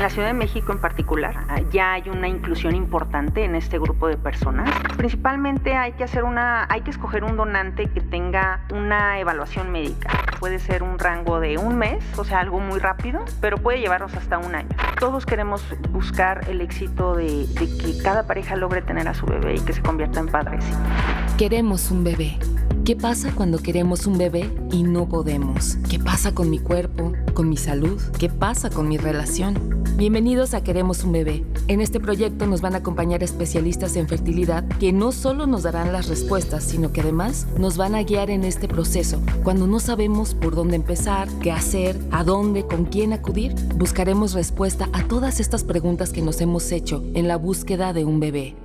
En la Ciudad de México en particular ah, ya hay una inclusión importante en este grupo de personas. Principalmente hay que hacer una, hay que escoger un donante que tenga una evaluación médica. Puede ser un rango de un mes, o sea, algo muy rápido, pero puede llevarnos hasta un año. Todos queremos buscar el éxito de, de que cada pareja logre tener a su bebé y que se convierta en padres. Queremos un bebé. ¿Qué pasa cuando queremos un bebé y no podemos? ¿Qué pasa con mi cuerpo, con mi salud? ¿Qué pasa con mi relación? Bienvenidos a Queremos un bebé. En este proyecto nos van a acompañar especialistas en fertilidad que no solo nos darán las respuestas, sino que además nos van a guiar en este proceso. Cuando no sabemos por dónde empezar, qué hacer, a dónde, con quién acudir, buscaremos respuesta a todas estas preguntas que nos hemos hecho en la búsqueda de un bebé.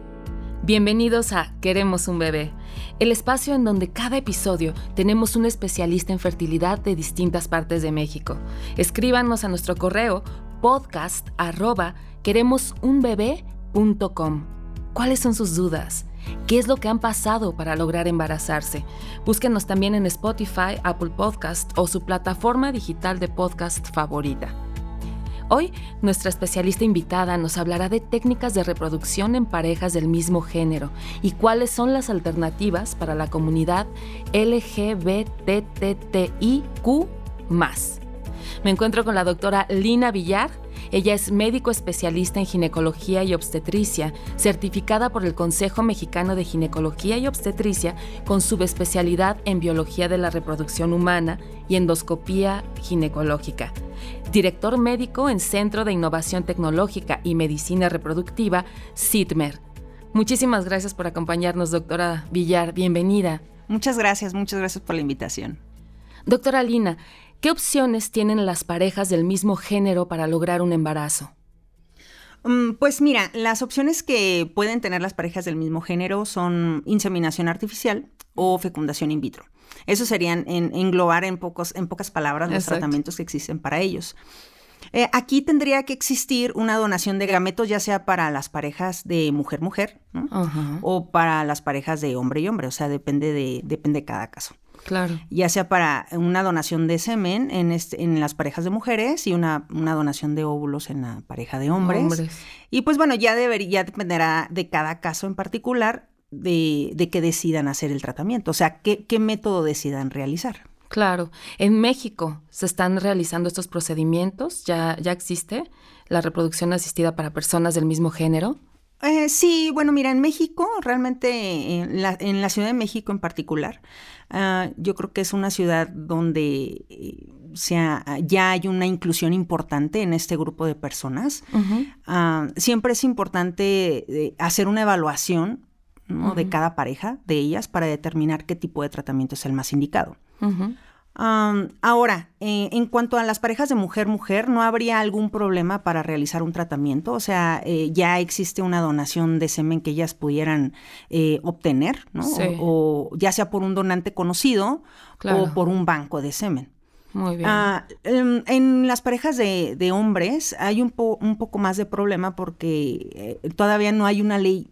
Bienvenidos a Queremos un bebé, el espacio en donde cada episodio tenemos un especialista en fertilidad de distintas partes de México. Escríbanos a nuestro correo podcast ¿Cuáles son sus dudas? ¿Qué es lo que han pasado para lograr embarazarse? Búsquenos también en Spotify, Apple Podcast o su plataforma digital de podcast favorita. Hoy, nuestra especialista invitada nos hablará de técnicas de reproducción en parejas del mismo género y cuáles son las alternativas para la comunidad LGBTTIQ. Me encuentro con la doctora Lina Villar. Ella es médico especialista en ginecología y obstetricia, certificada por el Consejo Mexicano de Ginecología y Obstetricia con subespecialidad en biología de la reproducción humana y endoscopía ginecológica director médico en Centro de Innovación Tecnológica y Medicina Reproductiva, CITMER. Muchísimas gracias por acompañarnos, doctora Villar. Bienvenida. Muchas gracias, muchas gracias por la invitación. Doctora Lina, ¿qué opciones tienen las parejas del mismo género para lograr un embarazo? Mm, pues mira, las opciones que pueden tener las parejas del mismo género son inseminación artificial o fecundación in vitro. Eso serían englobar en, pocos, en pocas palabras los tratamientos que existen para ellos. Eh, aquí tendría que existir una donación de gametos, ya sea para las parejas de mujer-mujer o para las parejas de hombre y hombre, o sea, depende de, depende de cada caso. Claro. Ya sea para una donación de semen en, este, en las parejas de mujeres y una, una, donación de óvulos en la pareja de hombres. hombres. Y pues bueno, ya debería, dependerá de cada caso en particular de, que decidan hacer el tratamiento, o sea, qué, qué método decidan realizar. Claro, en México se están realizando estos procedimientos, ya, ya existe la reproducción asistida para personas del mismo género. Eh, sí, bueno, mira, en México, realmente en la, en la Ciudad de México en particular, ah, yo creo que es una ciudad donde eh, sea, ya hay una inclusión importante en este grupo de personas. Ah, siempre es importante eh, hacer una evaluación de cada pareja, de ellas, para determinar qué tipo de tratamiento es el más indicado. Ahora, eh, en cuanto a las parejas de mujer-mujer, ¿no habría algún problema para realizar un tratamiento? O sea, eh, ya existe una donación de semen que ellas pudieran eh, obtener, ¿no? O, ya sea por un donante conocido o por un banco de semen. Muy bien. Ah, em, en, las parejas de, hombres hay un, un, poco más de problema porque todavía no hay una ley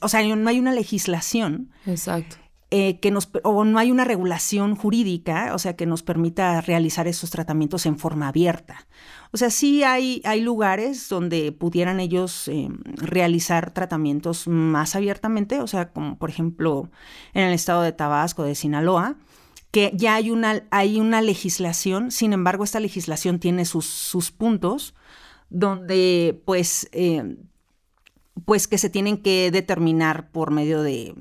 o sea, no hay una legislación. Exacto. Eh, que o no hay una regulación jurídica, o sea, que nos permita realizar esos tratamientos en forma abierta. O sea, sí hay, hay lugares donde pudieran ellos eh, realizar tratamientos más abiertamente, o sea, como por ejemplo en el estado de Tabasco, de Sinaloa, que ya hay una, hay una legislación, sin embargo, esta legislación tiene sus, sus puntos donde pues eh, pues que se tienen que determinar por medio de,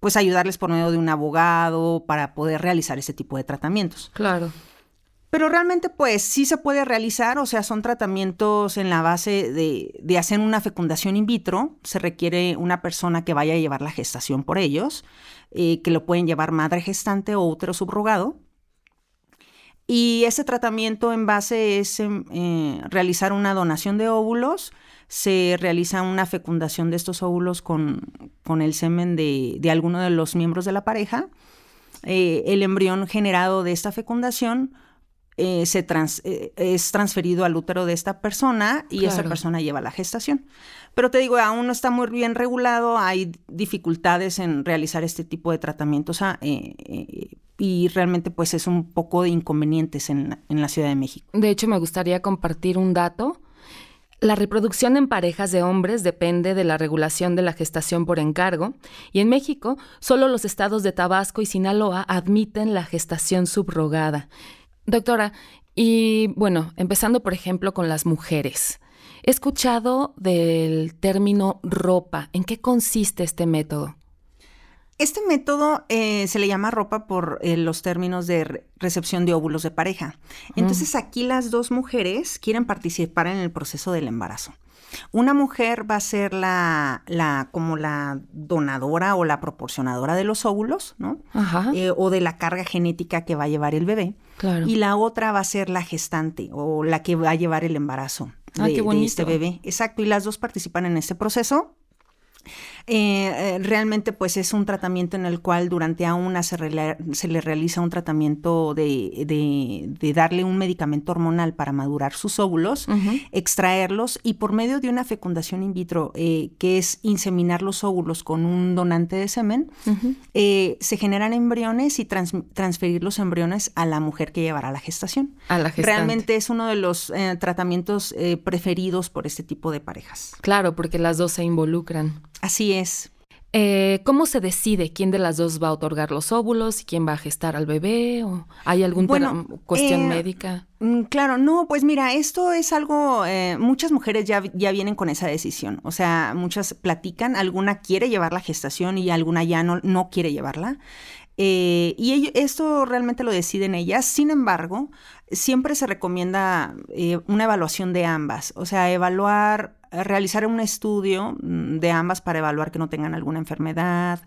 pues ayudarles por medio de un abogado para poder realizar ese tipo de tratamientos. Claro. Pero realmente, pues sí se puede realizar, o sea, son tratamientos en la base de, hacer una fecundación in vitro. Se requiere una persona que vaya a llevar la gestación por ellos, eh, que lo pueden llevar madre gestante o útero subrogado. Y ese tratamiento en base es em, eh, realizar una donación de óvulos se realiza una fecundación de estos óvulos con, con el semen de, de, alguno de los miembros de la pareja. Eh, el embrión generado de esta fecundación eh, se eh, es transferido al útero de esta persona y esa persona lleva la gestación. Pero te digo, aún no está muy bien regulado, hay dificultades en realizar este tipo de tratamientos ah, y realmente pues es un poco de inconvenientes en, en la Ciudad de México. De hecho, me gustaría compartir un dato La reproducción en parejas de hombres depende de la regulación de la gestación por encargo y en México solo los estados de Tabasco y Sinaloa admiten la gestación subrogada. Doctora, y bueno, empezando por ejemplo con las mujeres. He escuchado del término ropa. ¿En qué consiste este método? Este método eh, se le llama ropa por eh, los términos de recepción de óvulos de pareja. Entonces aquí las dos mujeres quieren participar en el proceso del embarazo. Una mujer va a ser la, la como la donadora o la proporcionadora de los óvulos, ¿no? Ajá. Eh, o de la carga genética que va a llevar el bebé. Claro. Y la otra va a ser la gestante o la que va a llevar el embarazo ah, de, de este bebé. Exacto. Y las dos participan en este proceso eh, eh, realmente pues es un tratamiento en el cual durante a una se, le realiza un tratamiento de, darle un medicamento hormonal para madurar sus óvulos, extraerlos y por medio de una fecundación in vitro, eh, que es inseminar los óvulos con un donante de semen, se generan embriones y transferir los embriones a la mujer que llevará la gestación. A la Realmente es uno de los tratamientos preferidos por este tipo de parejas. Claro, porque las dos se involucran. Así es. Eh, ¿Cómo se decide quién de las dos va a otorgar los óvulos y quién va a gestar al bebé? ¿O ¿Hay alguna cuestión eh, médica? Mm, claro, no, pues mira, esto es algo, eh, muchas mujeres ya, ya vienen con esa decisión, o sea, muchas platican, alguna quiere llevar la gestación y alguna ya no, no quiere llevarla. y esto realmente lo deciden ellas. Sin embargo, siempre se recomienda una evaluación de ambas, o sea, evaluar realizar un estudio mm, de ambas para evaluar que no tengan alguna enfermedad,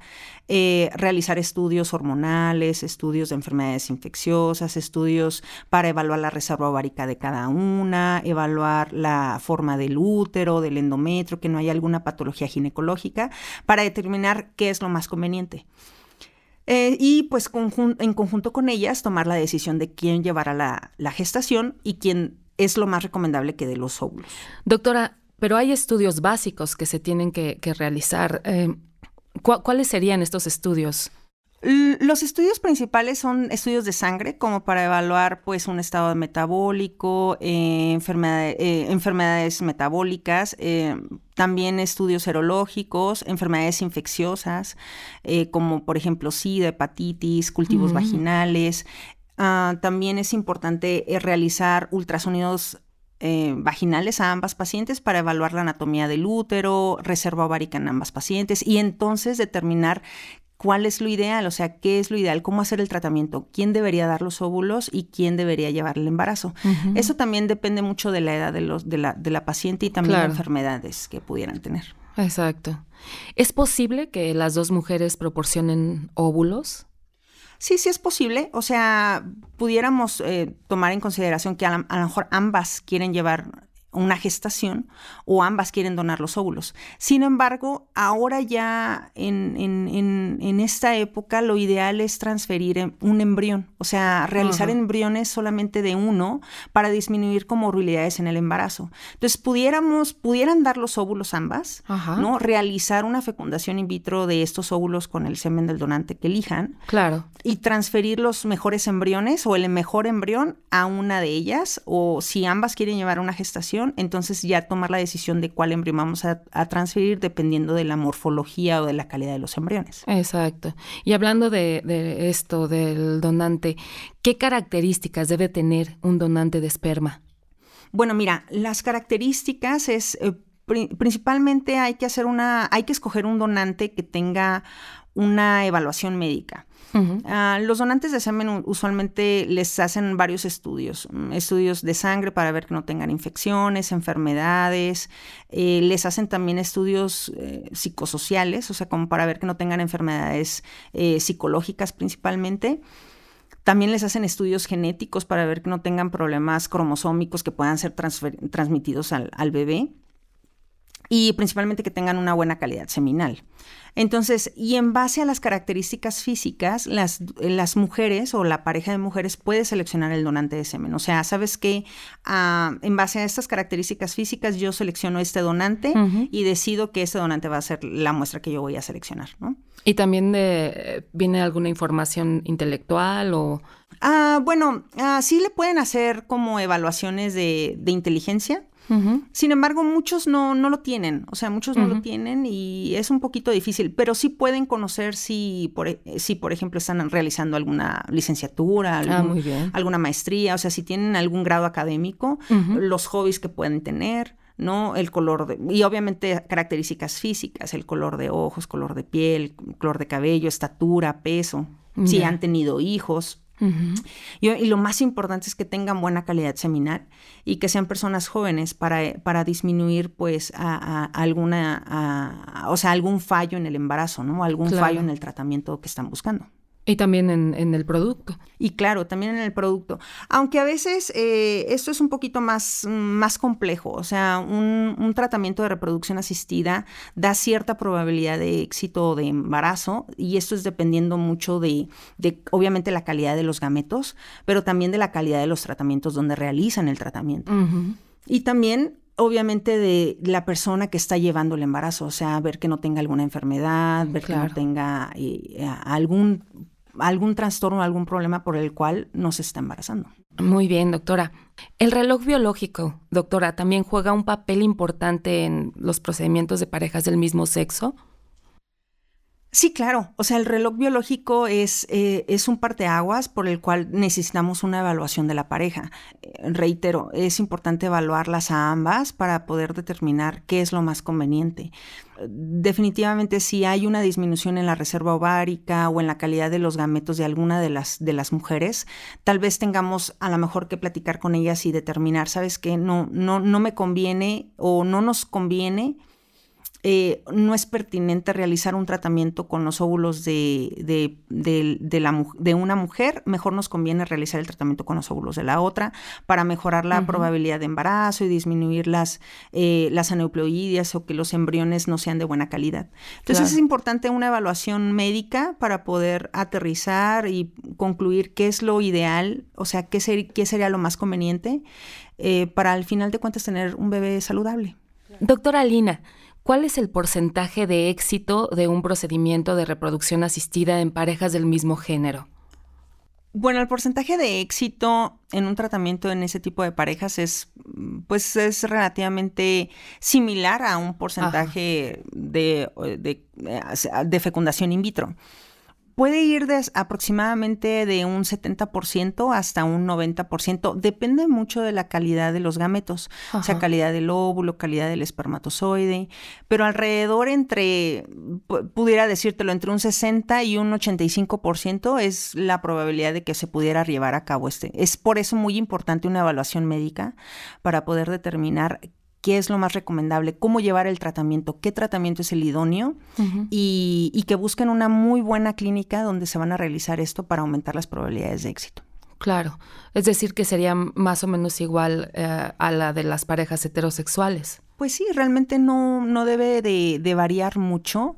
eh, realizar estudios hormonales, estudios de enfermedades infecciosas, estudios para evaluar la reserva ovárica de cada una, evaluar la forma del útero, del endometrio, que no haya alguna patología ginecológica, para determinar qué es lo más conveniente. Eh, y pues en conjunto con ellas tomar la decisión de quién llevará la, la gestación y quién es lo más recomendable que dé los óvulos. Doctora, pero hay estudios básicos que se tienen que, realizar. Eh, ¿Cuáles serían estos estudios? Los estudios principales son estudios de sangre, como para evaluar pues un estado metabólico, eh, eh, enfermedades metabólicas, también estudios serológicos, enfermedades infecciosas, como por ejemplo SIDA, hepatitis, cultivos vaginales. Ah, también es importante realizar ultrasonidos eh, vaginales a ambas pacientes para evaluar la anatomía del útero, reserva ovárica en ambas pacientes y entonces determinar cuál es lo ideal, o sea, qué es lo ideal, cómo hacer el tratamiento, quién debería dar los óvulos y quién debería llevar el embarazo. Eso también depende mucho de la edad de, los, de, la, de la paciente y también de enfermedades que pudieran tener. Exacto. ¿Es posible que las dos mujeres proporcionen óvulos? Sí, sí es posible. O sea, pudiéramos eh, tomar en consideración que a, lo mejor ambas quieren llevar una gestación o ambas quieren donar los óvulos. Sin embargo, ahora ya en, en, esta época lo ideal es transferir em, un embrión, o sea, realizar embriones solamente de uno para disminuir comorbilidades en el embarazo. Entonces, pudiéramos, pudieran dar los óvulos ambas, ¿no? Realizar una fecundación in vitro de estos óvulos con el semen del donante que elijan. Claro. Y transferir los mejores embriones o el mejor embrión a una de ellas, o si ambas quieren llevar una gestación, entonces ya tomar la decisión de cuál embrión vamos a, transferir dependiendo de la morfología o de la calidad de los embriones. Exacto. Y hablando de, esto, del donante, ¿qué características debe tener un donante de esperma? Bueno, mira, las características es eh, principalmente hay que hacer una, hay que escoger un donante que tenga una evaluación médica. Ah, los donantes de semen usualmente les hacen varios estudios, mm, estudios de sangre para ver que no tengan infecciones, enfermedades, eh, les hacen también estudios eh, psicosociales, o sea, como para ver que no tengan enfermedades eh, psicológicas principalmente. También les hacen estudios genéticos para ver que no tengan problemas cromosómicos que puedan ser transmitidos al bebé y principalmente que tengan una buena calidad seminal. Entonces, y en base a las características físicas, las, las mujeres o la pareja de mujeres puede seleccionar el donante de semen. O sea, sabes que ah, en base a estas características físicas yo selecciono este donante y decido que este donante va a ser la muestra que yo voy a seleccionar, ¿no? ¿Y también de, viene alguna información intelectual o...? Ah, bueno, ah, sí le pueden hacer como evaluaciones de, de inteligencia. Sin embargo, muchos no, no lo tienen, o sea, muchos no lo tienen y es un poquito difícil, pero sí pueden conocer si, por, e, si por ejemplo, están realizando alguna licenciatura, Ah, algún- alguna maestría, o sea, si tienen algún grado académico, los hobbies que pueden tener, ¿no? El color de, y obviamente características físicas, el color de ojos, color de piel, color de cabello, estatura, peso, si Ya. han tenido hijos. Y, y lo más importante es que tengan buena calidad seminal y que sean personas jóvenes para, para disminuir pues a, a alguna, a- o sea, algún fallo en el embarazo, ¿no? Algún Claro. fallo en el tratamiento que están buscando. Y también en, en el producto. Y claro, también en el producto. Aunque a veces eh, esto es un poquito más, más complejo. O sea, un, un tratamiento de reproducción asistida da cierta probabilidad de éxito de embarazo y esto es dependiendo mucho de, de, obviamente, la calidad de los gametos, pero también de la calidad de los tratamientos donde realizan el tratamiento. Y también, obviamente, de la persona que está llevando el embarazo, o sea, ver que no tenga alguna enfermedad, ver que no tenga eh, algún, algún trastorno, algún problema por el cual no se está embarazando. Muy bien, doctora. El reloj biológico, doctora, también juega un papel importante en los procedimientos de parejas del mismo sexo. Sí, claro. O sea, el reloj biológico es, eh, es un parteaguas por el cual necesitamos una evaluación de la pareja. Eh, reitero, es importante evaluarlas a ambas para poder determinar qué es lo más conveniente. Eh, Definitivamente, si hay una disminución en la reserva ovárica o en la calidad de los gametos de alguna de las, de las mujeres, tal vez tengamos a lo mejor que platicar con ellas y determinar, ¿sabes qué? No, no, no me conviene o no nos conviene eh, no es pertinente realizar un tratamiento con los óvulos de, de, de, de la, de una mujer, mejor nos conviene realizar el tratamiento con los óvulos de la otra para mejorar la probabilidad de embarazo y disminuir las, eh, las aneuploidias o que los embriones no sean de buena calidad. Entonces Claro. es importante una evaluación médica para poder aterrizar y concluir qué es lo ideal, o sea, qué, ser- qué sería lo más conveniente eh, para al final de cuentas tener un bebé saludable. Doctora Lina, ¿cuál es el porcentaje de éxito de un procedimiento de reproducción asistida en parejas del mismo género? Bueno, el porcentaje de éxito en un tratamiento en ese tipo de parejas es, pues, es relativamente similar a un porcentaje de, de, eh, de fecundación in vitro. Puede ir de aproximadamente de un 70% hasta un 90%. Depende mucho de la calidad de los gametos, o sea, calidad del óvulo, calidad del espermatozoide, pero alrededor entre, pu- pudiera decírtelo, entre un 60 y un 85% es la probabilidad de que se pudiera llevar a cabo este. Es por eso muy importante una evaluación médica para poder determinar qué es lo más recomendable, cómo llevar el tratamiento, qué tratamiento es el idóneo y, y que busquen una muy buena clínica donde se van a realizar esto para aumentar las probabilidades de éxito. Claro, es decir, que sería más o menos igual eh, a la de las parejas heterosexuales. Pues sí, realmente no, no debe de, de variar mucho.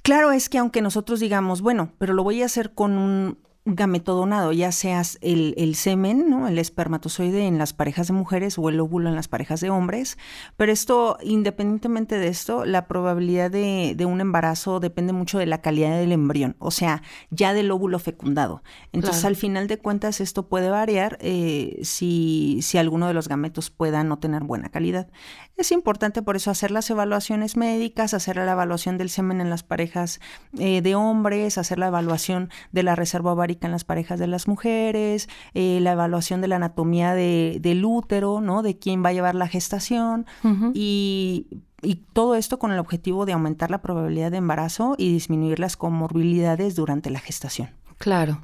Claro es que aunque nosotros digamos, bueno, pero lo voy a hacer con un gameto donado, ya seas el, el semen, ¿no? el espermatozoide en las parejas de mujeres o el óvulo en las parejas de hombres, pero esto, independientemente de esto, la probabilidad de, de un embarazo depende mucho de la calidad del embrión, o sea, ya del óvulo fecundado. Entonces, Claro. al final de cuentas, esto puede variar eh, si, si alguno de los gametos pueda no tener buena calidad. Es importante por eso hacer las evaluaciones médicas, hacer la evaluación del semen en las parejas eh, de hombres, hacer la evaluación de la reserva ovárica en las parejas de las mujeres, eh, la evaluación de la anatomía de- del útero, ¿no? De quién va a llevar la gestación y, y todo esto con el objetivo de aumentar la probabilidad de embarazo y disminuir las comorbilidades durante la gestación. Claro.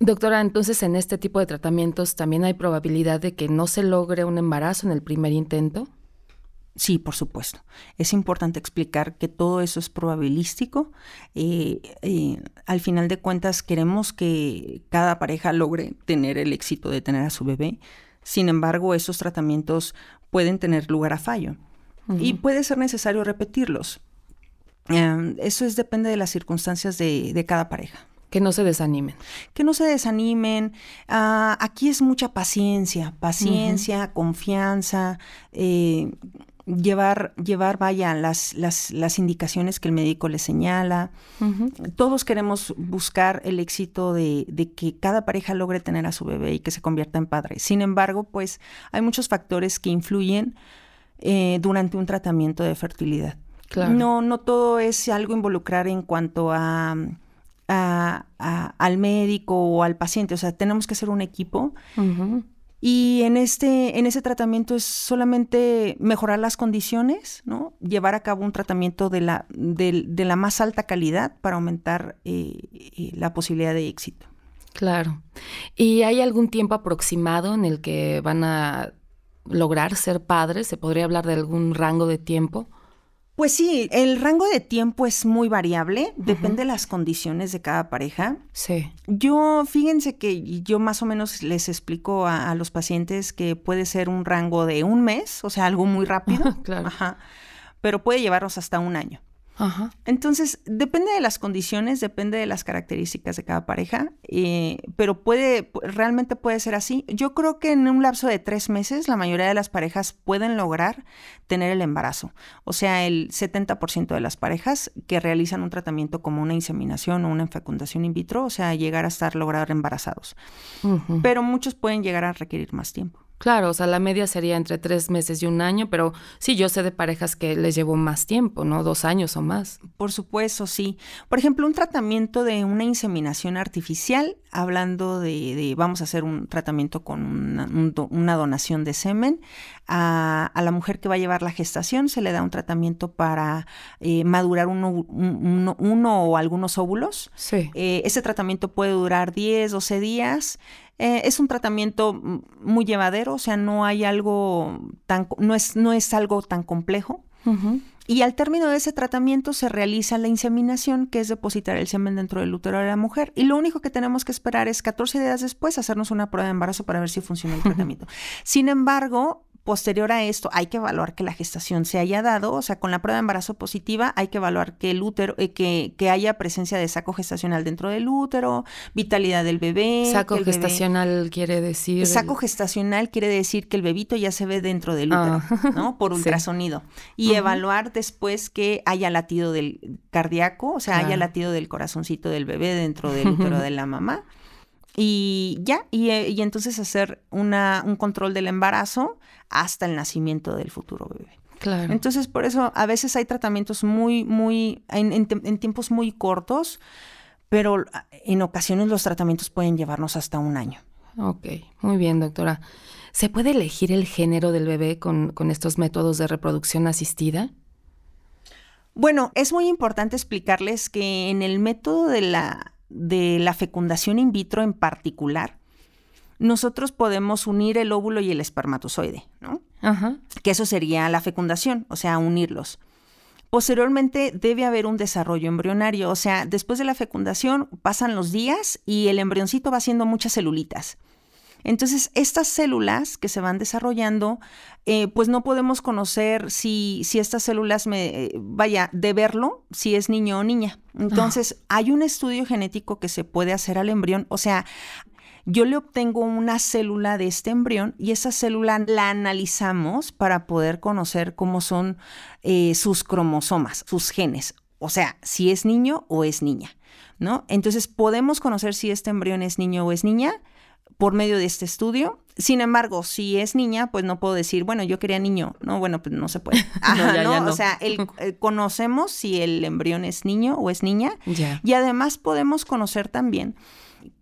Doctora, entonces en este tipo de tratamientos también hay probabilidad de que no se logre un embarazo en el primer intento. Sí, por supuesto. Es importante explicar que todo eso es probabilístico. Eh, eh, al final de cuentas, queremos que cada pareja logre tener el éxito de tener a su bebé. Sin embargo, esos tratamientos pueden tener lugar a fallo y puede ser necesario repetirlos. Eh, eso es, depende de las circunstancias de, de cada pareja Que no se desanimen. que no se desanimen. Ah, aquí es mucha paciencia, paciencia, confianza. eh, llevar, llevar, vaya, las, las, las indicaciones que el médico le señala. Todos queremos buscar el éxito de, de, que cada pareja logre tener a su bebé y que se convierta en padre. Sin embargo, pues hay muchos factores que influyen eh, durante un tratamiento de fertilidad. No, no todo es algo involucrar en cuanto a, a, al médico o al paciente. O sea, tenemos que ser un equipo. Y en este, en ese tratamiento es solamente mejorar las condiciones, ¿no? Llevar a cabo un tratamiento de la, de, la más alta calidad para aumentar eh, eh, la posibilidad de éxito. Claro. ¿Y hay algún tiempo aproximado en el que van a lograr ser padres? ¿Se podría hablar de algún rango de tiempo? Pues sí, el rango de tiempo es muy variable, depende de las condiciones de cada pareja. Sí. Yo, fíjense que yo más o menos les explico a, los pacientes que puede ser un rango de un mes, o sea, algo muy rápido. claro. Ajá. Pero puede llevarnos hasta un año. Entonces, depende de las condiciones, depende de las características de cada pareja, eh, pero puede, realmente puede ser así. Yo creo que en un lapso de tres meses la mayoría de las parejas pueden lograr tener el embarazo. O sea, el 70% de las parejas que realizan un tratamiento como una inseminación o una fecundación in vitro, o sea, llegar a estar lograr embarazados. Pero muchos pueden llegar a requerir más tiempo. Claro, o sea, la media sería entre tres meses y un año, pero sí, yo sé de parejas que les llevó más tiempo, ¿no? Dos años o más. Por supuesto, sí. Por ejemplo, un tratamiento de una inseminación artificial, hablando de, vamos a hacer un tratamiento con una, donación de semen, a, la mujer que va a llevar la gestación se le da un tratamiento para eh, madurar uno, uno, o algunos óvulos. Sí. Eh, ese tratamiento puede durar 10, 12 días. Eh, es un tratamiento muy llevadero, o sea, no hay algo tan, no es, no es algo tan complejo. Y al término de ese tratamiento se realiza la inseminación, que es depositar el semen dentro del útero de la mujer. Y lo único que tenemos que esperar es 14 días después hacernos una prueba de embarazo para ver si funciona el tratamiento. Sin embargo, Posterior a esto, hay que evaluar que la gestación se haya dado, o sea, con la prueba de embarazo positiva hay que evaluar que el útero, eh, que, que, haya presencia de saco gestacional dentro del útero, vitalidad del bebé. Saco gestacional quiere decir. Saco gestacional quiere decir que el bebito ya se ve dentro del útero, ah. ¿no? Por ultrasonido. Y evaluar después que haya latido del cardíaco, o sea, haya latido del corazoncito del bebé dentro del útero de la mamá. Y ya, y, eh, y entonces hacer una, un control del embarazo hasta el nacimiento del futuro bebé. Claro. Entonces, por eso a veces hay tratamientos muy, muy, en, en, tiempos muy cortos, pero en ocasiones los tratamientos pueden llevarnos hasta un año. Ok, muy bien, doctora. ¿Se puede elegir el género del bebé con, con estos métodos de reproducción asistida? Bueno, es muy importante explicarles que en el método de la de la fecundación in vitro en particular, nosotros podemos unir el óvulo y el espermatozoide, ¿no? Ajá. Que eso sería la fecundación, o sea, unirlos. Posteriormente debe haber un desarrollo embrionario, o sea, después de la fecundación pasan los días y el embrioncito va haciendo muchas celulitas. Entonces, estas células que se van desarrollando, eh, pues no podemos conocer si, si estas células, me, vaya, de verlo, si es niño o niña. Entonces, hay un estudio genético que se puede hacer al embrión, o sea, yo le obtengo una célula de este embrión y esa célula la analizamos para poder conocer cómo son eh, sus cromosomas, sus genes, o sea, si es niño o es niña, ¿no? Entonces podemos conocer si este embrión es niño o es niña por medio de este estudio. Sin embargo, si es niña, pues no puedo decir, bueno, yo quería niño. No, bueno, pues no se puede. no, O sea, el, eh, conocemos si el embrión es niño o es niña. Y además podemos conocer también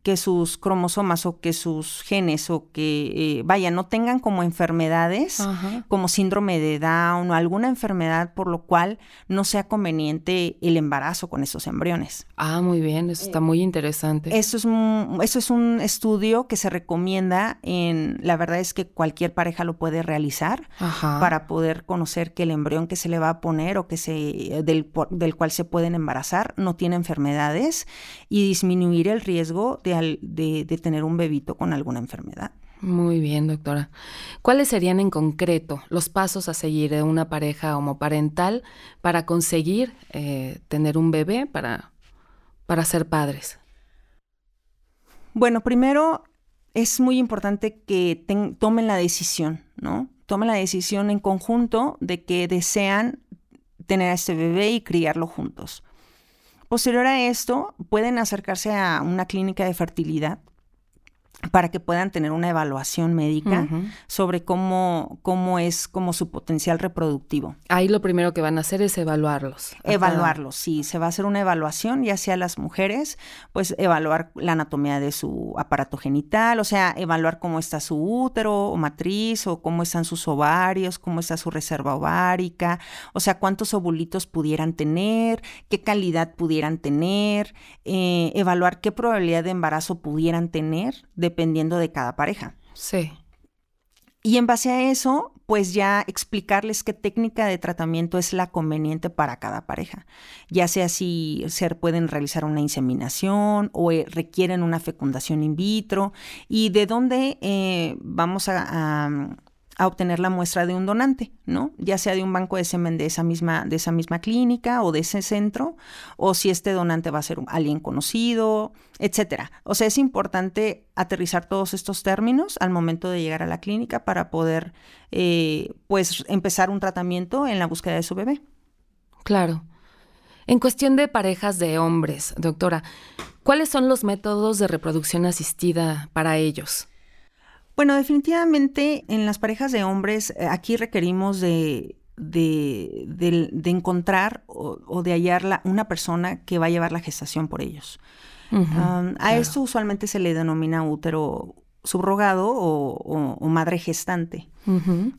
que sus cromosomas o que sus genes o que, eh, vaya, no tengan como enfermedades, como síndrome de Down o alguna enfermedad por lo cual no sea conveniente el embarazo con esos embriones. Ah, muy bien, eso está muy interesante. Eso es, un, eso es un estudio que se recomienda en, la verdad es que cualquier pareja lo puede realizar para poder conocer que el embrión que se le va a poner o que se, del, del cual se pueden embarazar no tiene enfermedades y disminuir el riesgo de de, tener un bebito con alguna enfermedad. Muy bien, doctora. ¿Cuáles serían en concreto los pasos a seguir de una pareja homoparental para conseguir eh, tener un bebé, para, para ser padres? Bueno, primero es muy importante que tomen la decisión, ¿no? tome la decisión en conjunto de que desean tener a este bebé y criarlo juntos. Posterior a esto, pueden acercarse a una clínica de fertilidad para que puedan tener una evaluación médica sobre cómo, cómo es como su potencial reproductivo. Ahí lo primero que van a hacer es evaluarlos. Evaluarlos, sí. Se va a hacer una evaluación, ya sea las mujeres, pues evaluar la anatomía de su aparato genital, o sea, evaluar cómo está su útero o matriz, o cómo están sus ovarios, cómo está su reserva ovárica, o sea, cuántos ovulitos pudieran tener, qué calidad pudieran tener, eh, evaluar qué probabilidad de embarazo pudieran tener dependiendo de cada pareja. Sí. Y en base a eso, pues ya explicarles qué técnica de tratamiento es la conveniente para cada pareja. Ya sea si se pueden realizar una inseminación o eh, requieren una fecundación in vitro y de dónde eh, vamos a, a obtener la muestra de un donante, ¿no? Ya sea de un banco de semen de esa misma, de esa misma clínica o de ese centro, o si este donante va a ser alguien conocido, etcétera. O sea, es importante aterrizar todos estos términos al momento de llegar a la clínica para poder, eh, pues, empezar un tratamiento en la búsqueda de su bebé. Claro. En cuestión de parejas de hombres, doctora, ¿cuáles son los métodos de reproducción asistida para ellos? Bueno, definitivamente en las parejas de hombres eh, aquí requerimos de, de, encontrar o, de hallar una persona que va a llevar la gestación por ellos. a esto usualmente se le denomina útero subrogado o, madre gestante.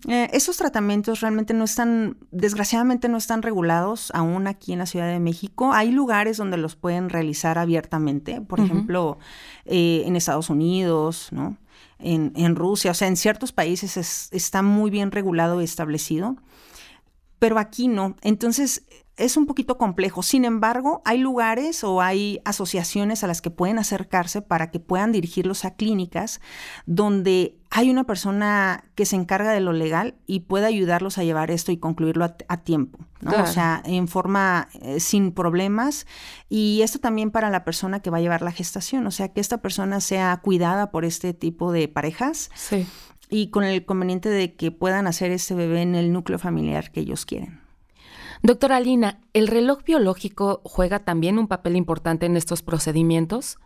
Eh, esos tratamientos realmente no están, desgraciadamente no están regulados aún aquí en la Ciudad de México. Hay lugares donde los pueden realizar abiertamente, por ejemplo, eh, en Estados Unidos, ¿no? En, Rusia, o sea, en ciertos países está muy bien regulado y establecido, pero aquí no. Entonces, es un poquito complejo. Sin embargo, hay lugares o hay asociaciones a las que pueden acercarse para que puedan dirigirlos a clínicas donde hay una persona que se encarga de lo legal y puede ayudarlos a llevar esto y concluirlo a, tiempo, O sea, en forma eh, sin problemas. Y esto también para la persona que va a llevar la gestación, o sea, que esta persona sea cuidada por este tipo de parejas. Y con el conveniente de que puedan hacer este bebé en el núcleo familiar que ellos quieren. Doctora Alina, ¿el reloj biológico juega también un papel importante en estos procedimientos?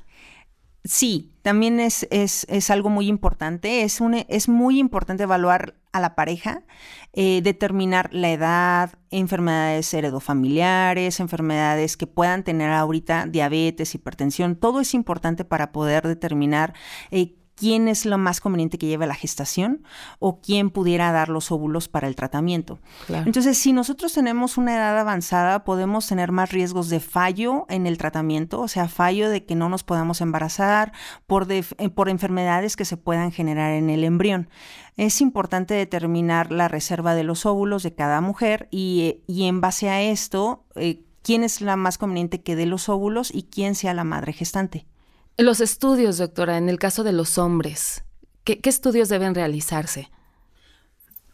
Sí, también es, es, es algo muy importante. Es, un, es muy importante evaluar a la pareja, eh, determinar la edad, enfermedades heredofamiliares, enfermedades que puedan tener ahorita, diabetes, hipertensión. Todo es importante para poder determinar eh, quién es lo más conveniente que lleve la gestación o quién pudiera dar los óvulos para el tratamiento. Entonces, si nosotros tenemos una edad avanzada, podemos tener más riesgos de fallo en el tratamiento, o sea, fallo de que no nos podamos embarazar por, eh, por enfermedades que se puedan generar en el embrión. Es importante determinar la reserva de los óvulos de cada mujer y, en base a esto, eh, quién es la más conveniente que dé los óvulos y quién sea la madre gestante. Los estudios, doctora, en el caso de los hombres, ¿qué, estudios deben realizarse?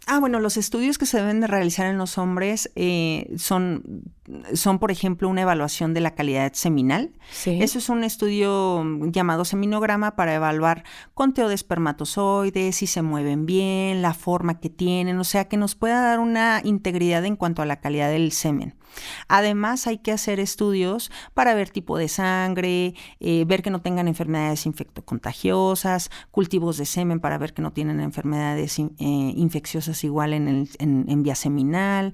Ah, bueno, los estudios que se deben de realizar en los hombres eh, son, son, por ejemplo, una evaluación de la calidad seminal. Sí. Eso es un estudio llamado seminograma para evaluar conteo de espermatozoides, si se mueven bien, la forma que tienen, o sea, que nos pueda dar una integridad en cuanto a la calidad del semen. Además, hay que hacer estudios para ver tipo de sangre, eh, ver que no tengan enfermedades infectocontagiosas, cultivos de semen para ver que no tienen enfermedades eh, infecciosas igual en, el, en, vía seminal.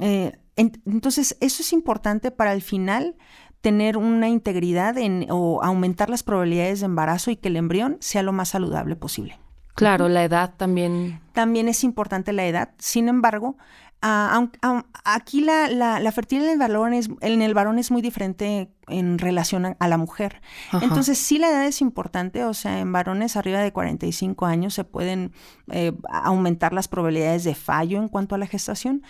Eh, entonces, eso es importante para el final tener una integridad en, o aumentar las probabilidades de embarazo y que el embrión sea lo más saludable posible. Claro, la edad también. También es importante la edad. Sin embargo, aquí la, fertilidad en el, varón es, en el varón es muy diferente en relación a, la mujer. Entonces, sí la edad es importante, o sea, en varones arriba de 45 años se pueden eh, aumentar las probabilidades de fallo en cuanto a la gestación.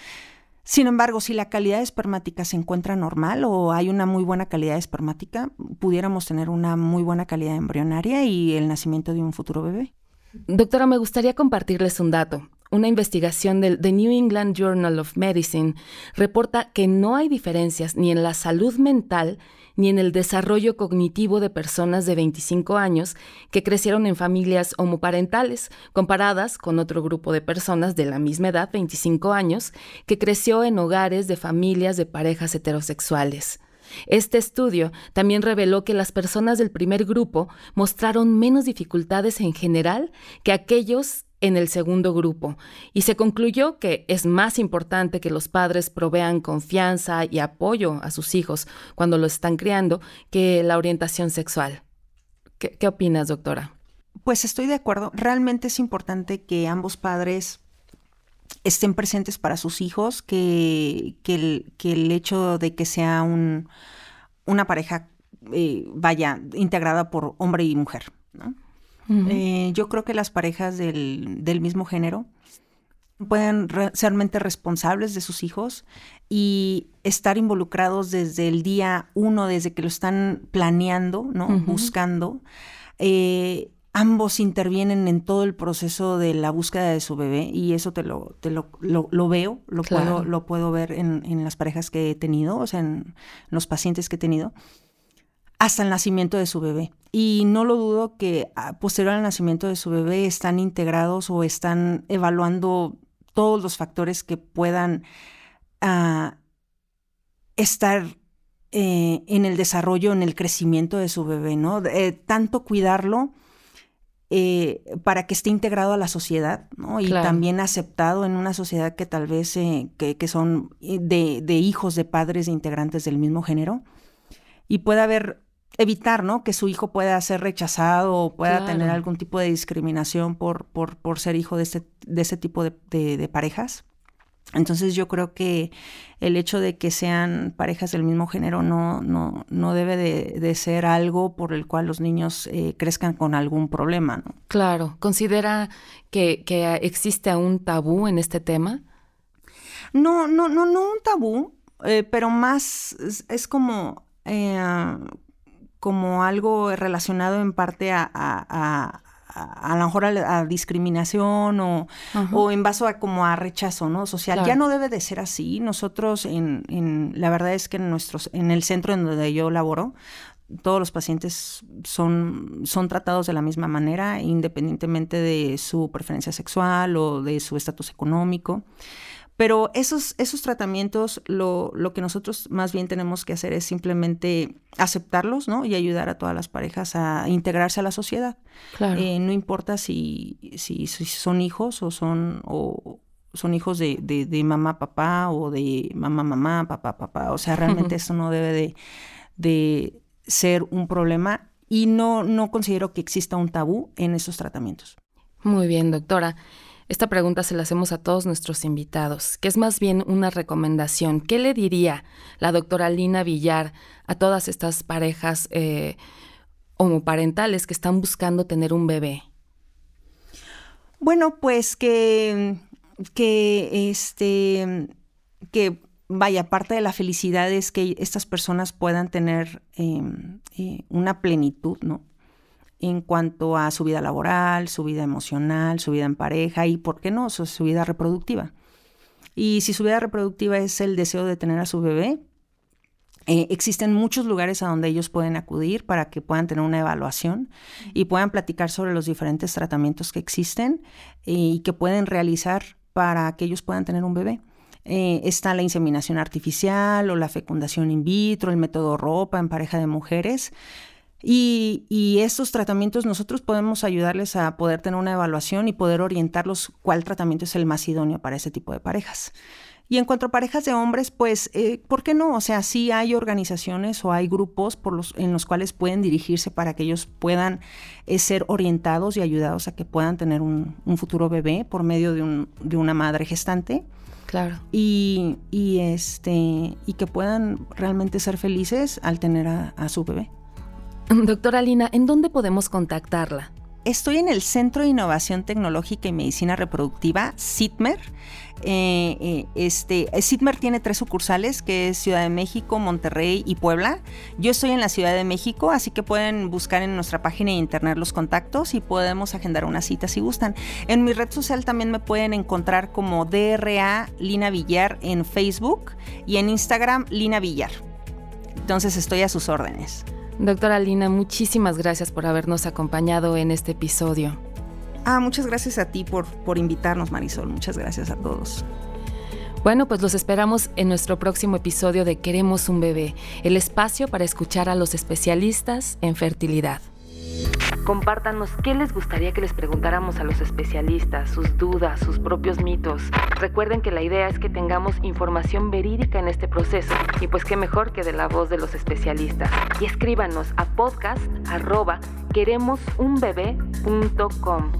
Sin embargo, si la calidad espermática se encuentra normal o hay una muy buena calidad espermática, pudiéramos tener una muy buena calidad embrionaria y el nacimiento de un futuro bebé. Doctora, me gustaría compartirles un dato. Una investigación del The New England Journal of Medicine reporta que no hay diferencias ni en la salud mental ni en el desarrollo cognitivo de personas de 25 años que crecieron en familias homoparentales, comparadas con otro grupo de personas de la misma edad, 25 años, que creció en hogares de familias de parejas heterosexuales. Este estudio también reveló que las personas del primer grupo mostraron menos dificultades en general que aquellos en el segundo grupo, y se concluyó que es más importante que los padres provean confianza y apoyo a sus hijos cuando los están criando que la orientación sexual. ¿Qué, opinas, doctora? Pues estoy de acuerdo. Realmente es importante que ambos padres estén presentes para sus hijos, que, que, el, hecho de que sea un, una pareja eh, vaya integrada por hombre y mujer. ¿no? Eh, yo creo que las parejas del, del mismo género pueden ser realmente responsables de sus hijos y estar involucrados desde el día uno, desde que lo están planeando, ¿no? Buscando. Eh, ambos intervienen en todo el proceso de la búsqueda de su bebé y eso te lo, te lo, lo, veo, lo, puedo, lo puedo ver en, en, las parejas que he tenido, o sea, en los pacientes que he tenido hasta el nacimiento de su bebé. Y no lo dudo que ah, posterior al nacimiento de su bebé están integrados o están evaluando todos los factores que puedan ah, estar eh, en el desarrollo, en el crecimiento de su bebé, ¿no? Eh, tanto cuidarlo eh, para que esté integrado a la sociedad, ¿no? Y también aceptado en una sociedad que tal vez que, que, son de, de, hijos de padres de integrantes del mismo género. Y puede haber evitar, ¿no? Que su hijo pueda ser rechazado o pueda tener algún tipo de discriminación por, por, por ser hijo de, este, de ese tipo de, de, parejas. Entonces yo creo que el hecho de que sean parejas del mismo género no, no, no debe de, de ser algo por el cual los niños eh, crezcan con algún problema, ¿no? Claro. ¿Considera que, que existe un tabú en este tema? No, no, no, no un tabú, eh, pero más es, como eh, como algo relacionado en parte a, a, a, lo mejor a, discriminación o, o, en base a como a rechazo no social. Ya no debe de ser así. Nosotros en, en la verdad es que en nuestros en el centro en donde yo laboro todos los pacientes son, son tratados de la misma manera independientemente de su preferencia sexual o de su estatus económico pero esos, esos tratamientos, lo, lo, que nosotros más bien tenemos que hacer es simplemente aceptarlos, ¿no? Y ayudar a todas las parejas a integrarse a la sociedad. Claro. Eh, no importa si, si, son hijos o son, o son hijos de, de, mamá, papá, o de mamá, mamá, papá, papá. O sea, realmente eso no debe de, de ser un problema y no, no considero que exista un tabú en esos tratamientos. Muy bien, doctora. Esta pregunta se la hacemos a todos nuestros invitados, que es más bien una recomendación. ¿Qué le diría la doctora Lina Villar a todas estas parejas eh, homoparentales que están buscando tener un bebé? Bueno, pues que, que este, que vaya, parte de la felicidad es que estas personas puedan tener em, eh, una plenitud, ¿no? En cuanto a su vida laboral, su vida emocional, su vida en pareja y, ¿por qué no?, su, vida reproductiva. Y si su vida reproductiva es el deseo de tener a su bebé, eh, existen muchos lugares a donde ellos pueden acudir para que puedan tener una evaluación y puedan platicar sobre los diferentes tratamientos que existen eh, y que pueden realizar para que ellos puedan tener un bebé. Eh, está la inseminación artificial o la fecundación in vitro, el método ropa en pareja de mujeres. Y, estos tratamientos nosotros podemos ayudarles a poder tener una evaluación y poder orientarlos cuál tratamiento es el más idóneo para ese tipo de parejas. Y en cuanto a parejas de hombres, pues, eh, ¿por qué no? O sea, sí hay organizaciones o hay grupos por los, en los cuales pueden dirigirse para que ellos puedan eh, ser orientados y ayudados a que puedan tener un, futuro bebé por medio de, un, de, una madre gestante. Claro. Y, y, este, y que puedan realmente ser felices al tener a su bebé. Doctora Lina, ¿en dónde podemos contactarla? Estoy en el Centro de Innovación Tecnológica y Medicina Reproductiva, CITMER. Eh, eh, este, CITMER tiene tres sucursales, que es Ciudad de México, Monterrey y Puebla. Yo estoy en la Ciudad de México, así que pueden buscar en nuestra página de internet los contactos y podemos agendar una cita si gustan. En mi red social también me pueden encontrar como DRA Lina Villar en Facebook y en Instagram Lina Villar. Entonces estoy a sus órdenes. Doctora Lina, muchísimas gracias por habernos acompañado en este episodio. Ah, muchas gracias a ti por, por invitarnos, Marisol. Muchas gracias a todos. Bueno, pues los esperamos en nuestro próximo episodio de Queremos un bebé, el espacio para escuchar a los especialistas en fertilidad. Compártanos qué les gustaría que les preguntáramos a los especialistas, sus dudas, sus propios mitos. Recuerden que la idea es que tengamos información verídica en este proceso y pues qué mejor que de la voz de los especialistas. Y escríbanos a podcast queremosunbebé.com.